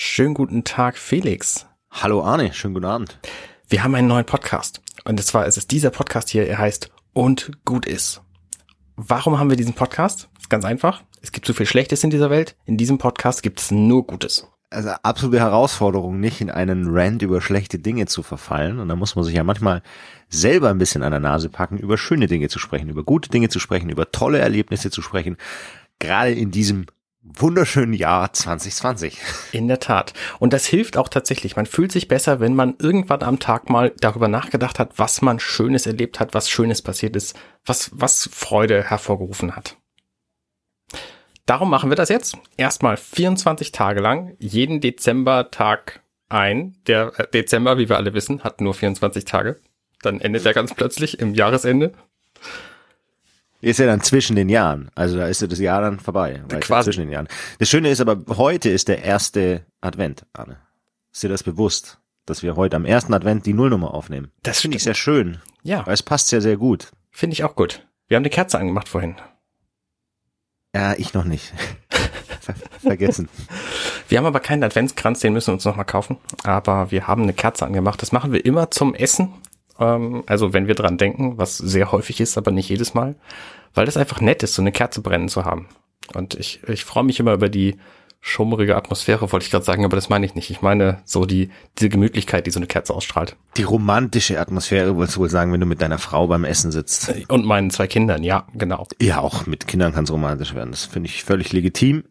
Schönen guten Tag, Felix. Hallo Arne, schönen guten Abend. Wir haben einen neuen Podcast. Und zwar ist es dieser Podcast hier, er heißt Und gut ist. Warum haben wir diesen Podcast? Ist ganz einfach. Es gibt so viel Schlechtes in dieser Welt. In diesem Podcast gibt es nur Gutes. Also absolute Herausforderung, nicht in einen Rant über schlechte Dinge zu verfallen. Und da muss man sich ja manchmal selber ein bisschen an der Nase packen, über schöne Dinge zu sprechen, über gute Dinge zu sprechen, über tolle Erlebnisse zu sprechen. Gerade in diesem wunderschönen Jahr 2020. In der Tat. Und das hilft auch tatsächlich. Man fühlt sich besser, wenn man irgendwann am Tag mal darüber nachgedacht hat, was man Schönes erlebt hat, was Schönes passiert ist, was, was Freude hervorgerufen hat. Darum machen wir das jetzt. Erstmal 24 Tage lang, jeden Dezember-Tag ein. Der äh, Dezember, wie wir alle wissen, hat nur 24 Tage. Dann endet er ganz plötzlich im Jahresende. Ist ja dann zwischen den Jahren. Also da ist ja das Jahr dann vorbei. Quasi. Ja zwischen den Jahren. Das Schöne ist aber, heute ist der erste Advent, Arne. Ist dir das bewusst? Dass wir heute am ersten Advent die Nullnummer aufnehmen. Das finde ich sehr schön. Ja. Weil es passt ja sehr gut. Finde ich auch gut. Wir haben eine Kerze angemacht vorhin. Ja, ich noch nicht. Vergessen. Wir haben aber keinen Adventskranz, den müssen wir uns nochmal kaufen. Aber wir haben eine Kerze angemacht. Das machen wir immer zum Essen ähm, also wenn wir dran denken, was sehr häufig ist, aber nicht jedes Mal, weil das einfach nett ist, so eine Kerze brennen zu haben. Und ich, ich freue mich immer über die schummrige Atmosphäre, wollte ich gerade sagen, aber das meine ich nicht. Ich meine so die diese Gemütlichkeit, die so eine Kerze ausstrahlt. Die romantische Atmosphäre, wolltest du wohl sagen, wenn du mit deiner Frau beim Essen sitzt. Und meinen zwei Kindern, ja, genau. Ja, auch mit Kindern kann es romantisch werden. Das finde ich völlig legitim,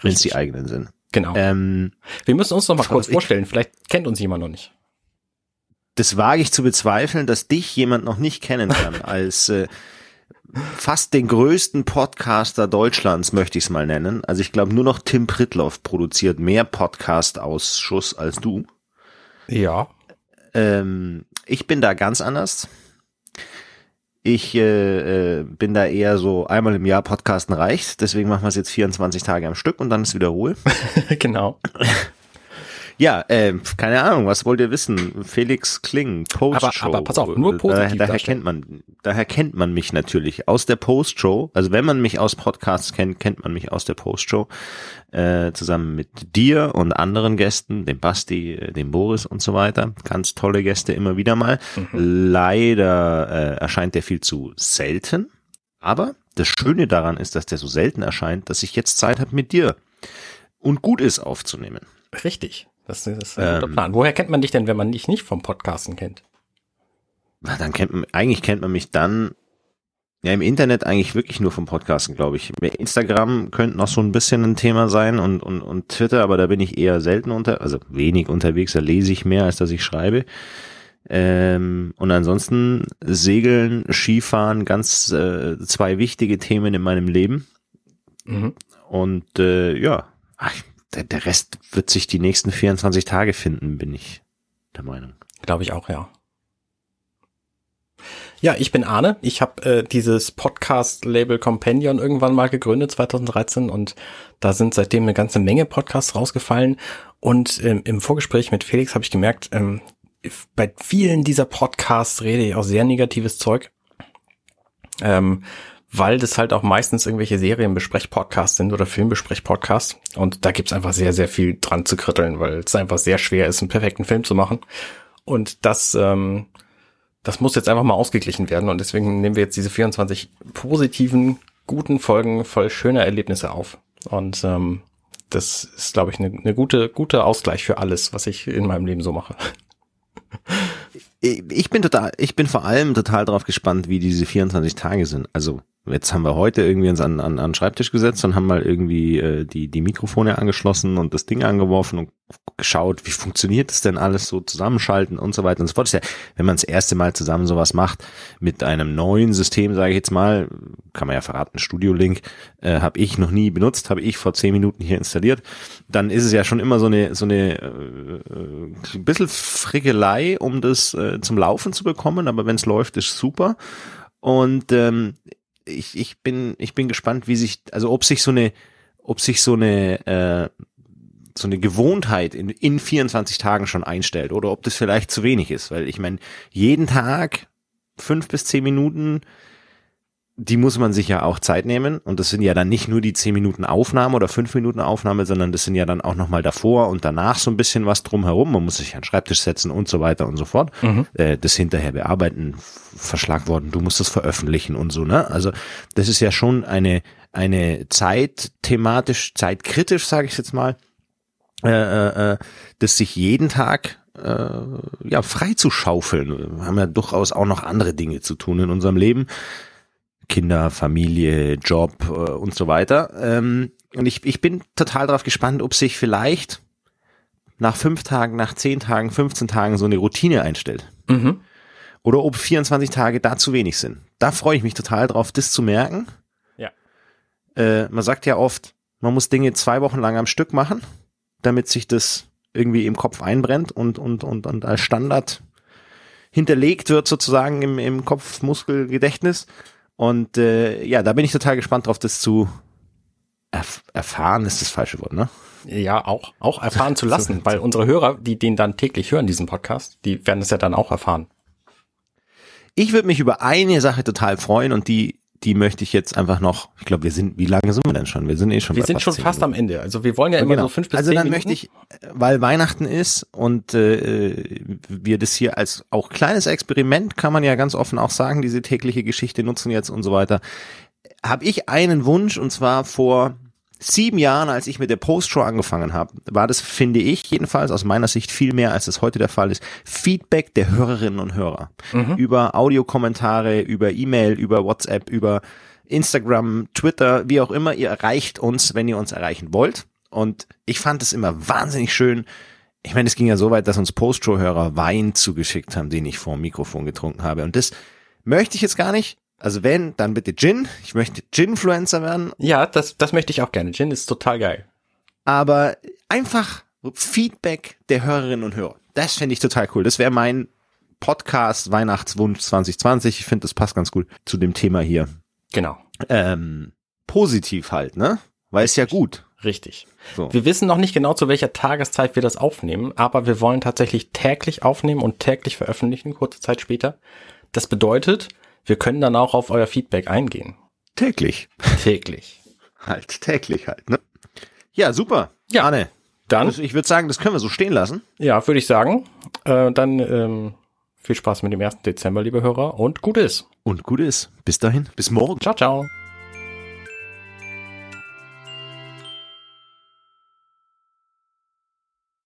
wenn es die eigenen sind. Genau. Ähm, Wir müssen uns noch mal kurz vorstellen. Vielleicht kennt uns jemand noch nicht das wage ich zu bezweifeln, dass dich jemand noch nicht kennen kann als äh, fast den größten Podcaster Deutschlands, möchte ich es mal nennen. Also ich glaube, nur noch Tim Pritloff produziert mehr Podcast-Ausschuss als du. Ja. Ähm, ich bin da ganz anders. Ich äh, äh, bin da eher so einmal im Jahr Podcasten reicht, deswegen machen wir es jetzt 24 Tage am Stück und dann ist wieder Ruhe. genau. Ja, äh, keine Ahnung, was wollt ihr wissen? Felix Kling, Postshow. Aber, aber pass auf, nur positiv. Daher, daher kennt man, daher kennt man mich natürlich aus der Postshow. Also wenn man mich aus Podcasts kennt, kennt man mich aus der Postshow. Äh, zusammen mit dir und anderen Gästen, dem Basti, äh, dem Boris und so weiter. Ganz tolle Gäste immer wieder mal. Mhm. Leider äh, erscheint der viel zu selten. Aber das Schöne daran ist, dass der so selten erscheint, dass ich jetzt Zeit habe mit dir und gut ist aufzunehmen. Richtig. Das, ist ein guter ähm, Plan. Woher kennt man dich denn, wenn man dich nicht vom Podcasten kennt? Dann kennt man, eigentlich kennt man mich dann, ja, im Internet eigentlich wirklich nur vom Podcasten, glaube ich. Instagram könnte noch so ein bisschen ein Thema sein und, und, und Twitter, aber da bin ich eher selten unter, also wenig unterwegs, da lese ich mehr, als dass ich schreibe. Ähm, und ansonsten Segeln, Skifahren, ganz äh, zwei wichtige Themen in meinem Leben. Mhm. Und äh, ja, ach, der, der Rest wird sich die nächsten 24 Tage finden, bin ich der Meinung. Glaube ich auch, ja. Ja, ich bin Arne. Ich habe äh, dieses Podcast-Label Companion irgendwann mal gegründet, 2013, und da sind seitdem eine ganze Menge Podcasts rausgefallen. Und ähm, im Vorgespräch mit Felix habe ich gemerkt, ähm, bei vielen dieser Podcasts rede ich auch sehr negatives Zeug. Ähm, weil das halt auch meistens irgendwelche Serienbesprech-Podcasts sind oder Filmbesprech-Podcasts. Und da gibt's einfach sehr, sehr viel dran zu kritteln, weil es einfach sehr schwer ist, einen perfekten Film zu machen. Und das, ähm, das muss jetzt einfach mal ausgeglichen werden. Und deswegen nehmen wir jetzt diese 24 positiven, guten Folgen voll schöner Erlebnisse auf. Und ähm, das ist, glaube ich, eine ne gute, gute Ausgleich für alles, was ich in meinem Leben so mache. Ich bin total, ich bin vor allem total darauf gespannt, wie diese 24 Tage sind. Also Jetzt haben wir heute irgendwie uns an, an, an Schreibtisch gesetzt und haben mal irgendwie äh, die, die Mikrofone angeschlossen und das Ding angeworfen und geschaut, wie funktioniert das denn alles so zusammenschalten und so weiter und so fort. Ist ja, wenn man das erste Mal zusammen sowas macht mit einem neuen System, sage ich jetzt mal, kann man ja verraten, Studio Link, äh, habe ich noch nie benutzt, habe ich vor zehn Minuten hier installiert, dann ist es ja schon immer so eine so eine äh, ein bisschen Frickelei, um das äh, zum Laufen zu bekommen, aber wenn es läuft, ist super. Und ähm, ich, ich bin, ich bin gespannt, wie sich, also ob sich so eine, ob sich so eine, äh, so eine Gewohnheit in, in 24 Tagen schon einstellt oder ob das vielleicht zu wenig ist, weil ich meine, jeden Tag fünf bis zehn Minuten die muss man sich ja auch Zeit nehmen. Und das sind ja dann nicht nur die zehn Minuten Aufnahme oder fünf Minuten Aufnahme, sondern das sind ja dann auch nochmal davor und danach so ein bisschen was drumherum. Man muss sich an den Schreibtisch setzen und so weiter und so fort. Mhm. Äh, das hinterher bearbeiten, Verschlagworten, du musst das veröffentlichen und so, ne? Also das ist ja schon eine, eine Zeit thematisch, zeitkritisch, sage ich jetzt mal, äh, äh, äh, das sich jeden Tag äh, ja frei zu schaufeln. Wir haben ja durchaus auch noch andere Dinge zu tun in unserem Leben. Kinder, Familie, Job äh, und so weiter. Ähm, und ich, ich bin total darauf gespannt, ob sich vielleicht nach fünf Tagen, nach zehn Tagen, 15 Tagen so eine Routine einstellt. Mhm. Oder ob 24 Tage da zu wenig sind. Da freue ich mich total drauf, das zu merken. Ja. Äh, man sagt ja oft, man muss Dinge zwei Wochen lang am Stück machen, damit sich das irgendwie im Kopf einbrennt und, und, und, und als Standard hinterlegt wird sozusagen im, im Kopfmuskelgedächtnis. Und äh, ja, da bin ich total gespannt drauf, das zu erf erfahren, ist das falsche Wort, ne? Ja, auch, auch erfahren zu lassen, weil unsere Hörer, die den dann täglich hören, diesen Podcast, die werden es ja dann auch erfahren. Ich würde mich über eine Sache total freuen und die die möchte ich jetzt einfach noch, ich glaube, wir sind, wie lange sind wir denn schon? Wir sind eh schon Wir sind schon fast am Ende. Also wir wollen ja immer genau. so fünf bis Also dann Minuten. möchte ich, weil Weihnachten ist und äh, wir das hier als auch kleines Experiment, kann man ja ganz offen auch sagen, diese tägliche Geschichte nutzen jetzt und so weiter, habe ich einen Wunsch und zwar vor sieben Jahren, als ich mit der Post-Show angefangen habe, war das, finde ich, jedenfalls aus meiner Sicht viel mehr, als es heute der Fall ist, Feedback der Hörerinnen und Hörer. Mhm. Über Audiokommentare, über E-Mail, über WhatsApp, über Instagram, Twitter, wie auch immer. Ihr erreicht uns, wenn ihr uns erreichen wollt. Und ich fand es immer wahnsinnig schön. Ich meine, es ging ja so weit, dass uns Post-Show-Hörer Wein zugeschickt haben, den ich vor dem Mikrofon getrunken habe. Und das möchte ich jetzt gar nicht also wenn, dann bitte Gin. Ich möchte Gin-Influencer werden. Ja, das, das möchte ich auch gerne. Gin ist total geil. Aber einfach Feedback der Hörerinnen und Hörer. Das fände ich total cool. Das wäre mein Podcast Weihnachtswunsch 2020. Ich finde, das passt ganz gut zu dem Thema hier. Genau. Ähm, positiv halt, ne? Weil es ja gut. Richtig. So. Wir wissen noch nicht genau, zu welcher Tageszeit wir das aufnehmen, aber wir wollen tatsächlich täglich aufnehmen und täglich veröffentlichen, kurze Zeit später. Das bedeutet, wir können dann auch auf euer Feedback eingehen. Täglich. Täglich. halt, täglich halt, ne? Ja, super. Ja. Arne. Dann. Das, ich würde sagen, das können wir so stehen lassen. Ja, würde ich sagen. Äh, dann ähm, viel Spaß mit dem 1. Dezember, liebe Hörer, und gut ist. Und gut ist. Bis dahin. Bis morgen. Ciao, ciao.